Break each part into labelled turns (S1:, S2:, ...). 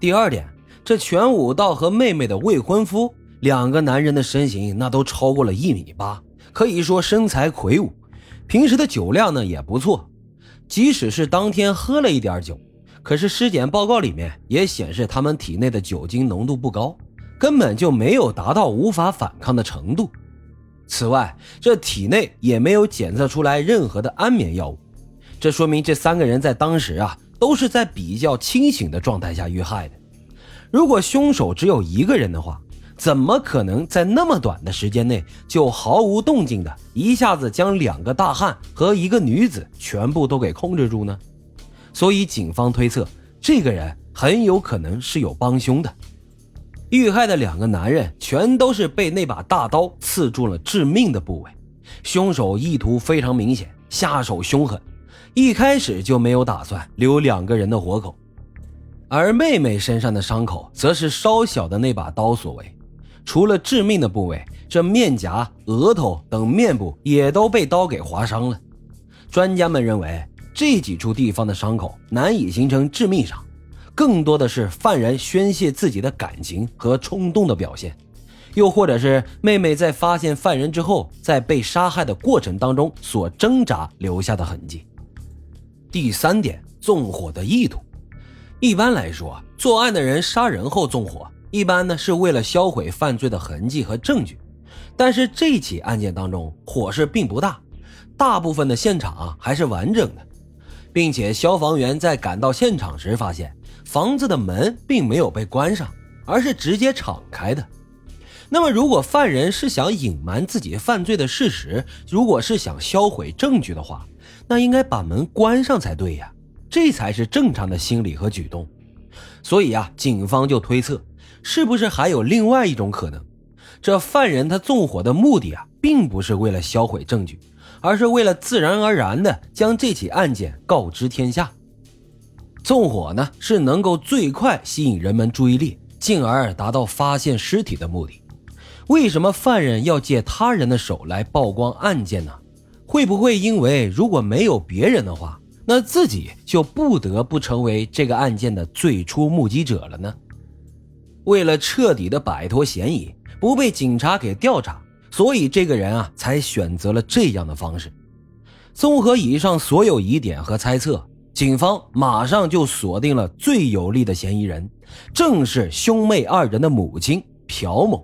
S1: 第二点，这全武道和妹妹的未婚夫两个男人的身形那都超过了一米八，可以说身材魁梧，平时的酒量呢也不错。即使是当天喝了一点酒，可是尸检报告里面也显示他们体内的酒精浓度不高，根本就没有达到无法反抗的程度。此外，这体内也没有检测出来任何的安眠药物，这说明这三个人在当时啊。都是在比较清醒的状态下遇害的。如果凶手只有一个人的话，怎么可能在那么短的时间内就毫无动静的一下子将两个大汉和一个女子全部都给控制住呢？所以警方推测，这个人很有可能是有帮凶的。遇害的两个男人全都是被那把大刀刺中了致命的部位，凶手意图非常明显，下手凶狠。一开始就没有打算留两个人的活口，而妹妹身上的伤口则是稍小的那把刀所为。除了致命的部位，这面颊、额头等面部也都被刀给划伤了。专家们认为，这几处地方的伤口难以形成致命伤，更多的是犯人宣泄自己的感情和冲动的表现，又或者是妹妹在发现犯人之后，在被杀害的过程当中所挣扎留下的痕迹。第三点，纵火的意图。一般来说，作案的人杀人后纵火，一般呢是为了销毁犯罪的痕迹和证据。但是这起案件当中，火势并不大，大部分的现场啊还是完整的，并且消防员在赶到现场时发现，房子的门并没有被关上，而是直接敞开的。那么，如果犯人是想隐瞒自己犯罪的事实，如果是想销毁证据的话，那应该把门关上才对呀，这才是正常的心理和举动。所以啊，警方就推测，是不是还有另外一种可能？这犯人他纵火的目的啊，并不是为了销毁证据，而是为了自然而然的将这起案件告知天下。纵火呢，是能够最快吸引人们注意力，进而达到发现尸体的目的。为什么犯人要借他人的手来曝光案件呢？会不会因为如果没有别人的话，那自己就不得不成为这个案件的最初目击者了呢？为了彻底的摆脱嫌疑，不被警察给调查，所以这个人啊才选择了这样的方式。综合以上所有疑点和猜测，警方马上就锁定了最有力的嫌疑人，正是兄妹二人的母亲朴某。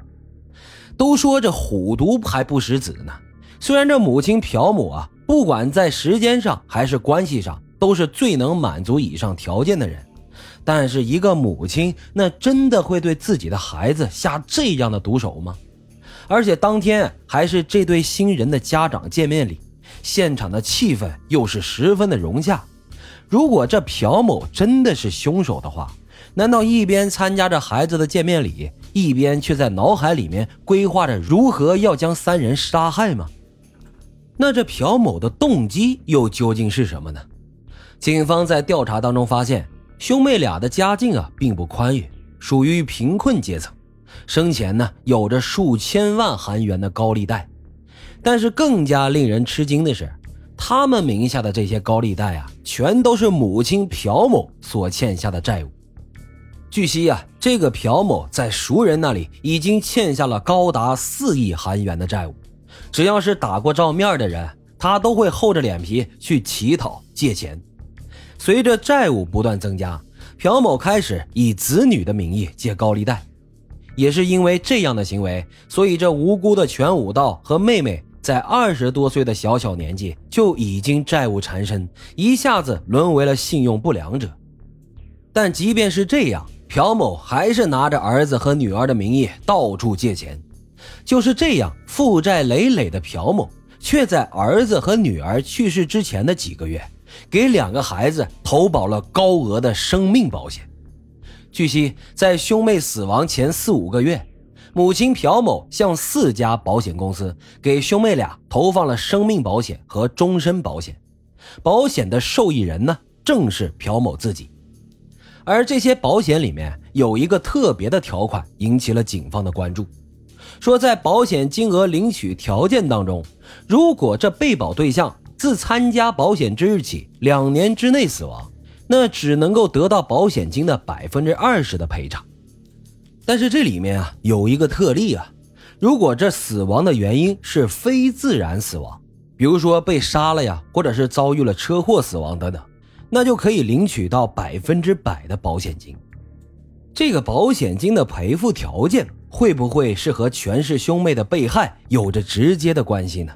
S1: 都说这虎毒还不食子呢。虽然这母亲朴某啊，不管在时间上还是关系上，都是最能满足以上条件的人，但是一个母亲，那真的会对自己的孩子下这样的毒手吗？而且当天还是这对新人的家长见面礼，现场的气氛又是十分的融洽。如果这朴某真的是凶手的话，难道一边参加着孩子的见面礼，一边却在脑海里面规划着如何要将三人杀害吗？那这朴某的动机又究竟是什么呢？警方在调查当中发现，兄妹俩的家境啊并不宽裕，属于贫困阶层，生前呢有着数千万韩元的高利贷。但是更加令人吃惊的是，他们名下的这些高利贷啊，全都是母亲朴某所欠下的债务。据悉啊，这个朴某在熟人那里已经欠下了高达四亿韩元的债务。只要是打过照面的人，他都会厚着脸皮去乞讨借钱。随着债务不断增加，朴某开始以子女的名义借高利贷。也是因为这样的行为，所以这无辜的全武道和妹妹在二十多岁的小小年纪就已经债务缠身，一下子沦为了信用不良者。但即便是这样，朴某还是拿着儿子和女儿的名义到处借钱。就是这样，负债累累的朴某，却在儿子和女儿去世之前的几个月，给两个孩子投保了高额的生命保险。据悉，在兄妹死亡前四五个月，母亲朴某向四家保险公司给兄妹俩投放了生命保险和终身保险，保险的受益人呢，正是朴某自己。而这些保险里面有一个特别的条款，引起了警方的关注。说，在保险金额领取条件当中，如果这被保对象自参加保险之日起两年之内死亡，那只能够得到保险金的百分之二十的赔偿。但是这里面啊有一个特例啊，如果这死亡的原因是非自然死亡，比如说被杀了呀，或者是遭遇了车祸死亡等等，那就可以领取到百分之百的保险金。这个保险金的赔付条件会不会是和权氏兄妹的被害有着直接的关系呢？